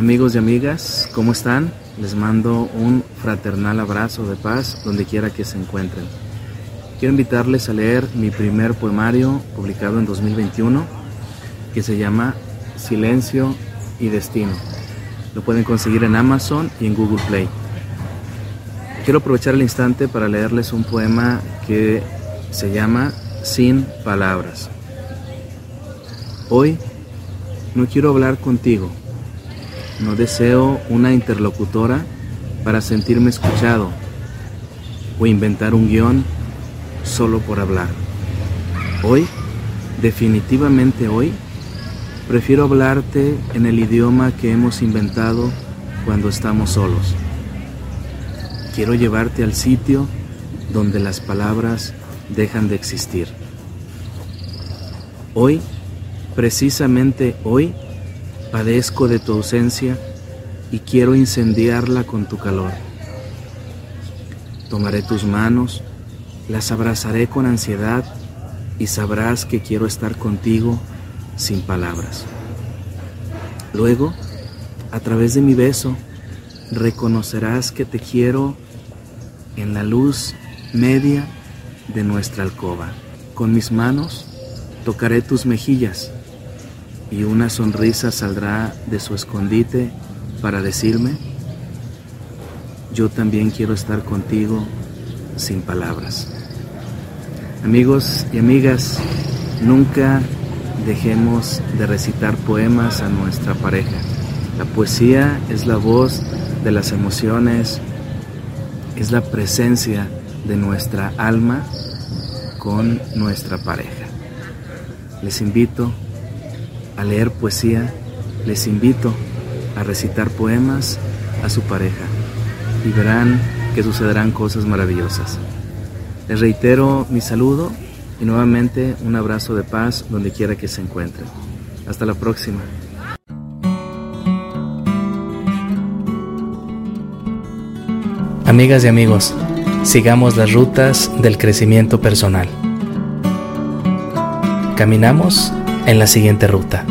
Amigos y amigas, ¿cómo están? Les mando un fraternal abrazo de paz donde quiera que se encuentren. Quiero invitarles a leer mi primer poemario publicado en 2021 que se llama Silencio y Destino. Lo pueden conseguir en Amazon y en Google Play. Quiero aprovechar el instante para leerles un poema que se llama Sin Palabras. Hoy no quiero hablar contigo no deseo una interlocutora para sentirme escuchado o inventar un guion solo por hablar. Hoy, definitivamente hoy, prefiero hablarte en el idioma que hemos inventado cuando estamos solos. Quiero llevarte al sitio donde las palabras dejan de existir. Hoy, precisamente hoy, Padezco de tu ausencia y quiero incendiarla con tu calor. Tomaré tus manos, las abrazaré con ansiedad y sabrás que quiero estar contigo sin palabras. Luego, a través de mi beso, reconocerás que te quiero en la luz media de nuestra alcoba. Con mis manos tocaré tus mejillas y una sonrisa saldrá de su escondite para decirme, yo también quiero estar contigo sin palabras. Amigos y amigas, nunca dejemos de recitar poemas a nuestra pareja. La poesía es la voz de las emociones, es la presencia de nuestra alma con nuestra pareja. Les invito a leer poesía, les invito a recitar poemas a su pareja y verán que sucederán cosas maravillosas. Les reitero mi saludo y nuevamente un abrazo de paz donde quiera que se encuentren. Hasta la próxima. Amigas y amigos, sigamos las rutas del crecimiento personal. Caminamos en la siguiente ruta.